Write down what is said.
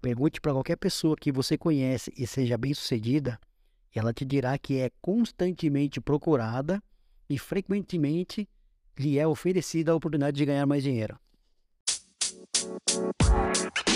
Pergunte para qualquer pessoa que você conhece e seja bem-sucedida, ela te dirá que é constantemente procurada e frequentemente lhe é oferecida a oportunidade de ganhar mais dinheiro. Thank you.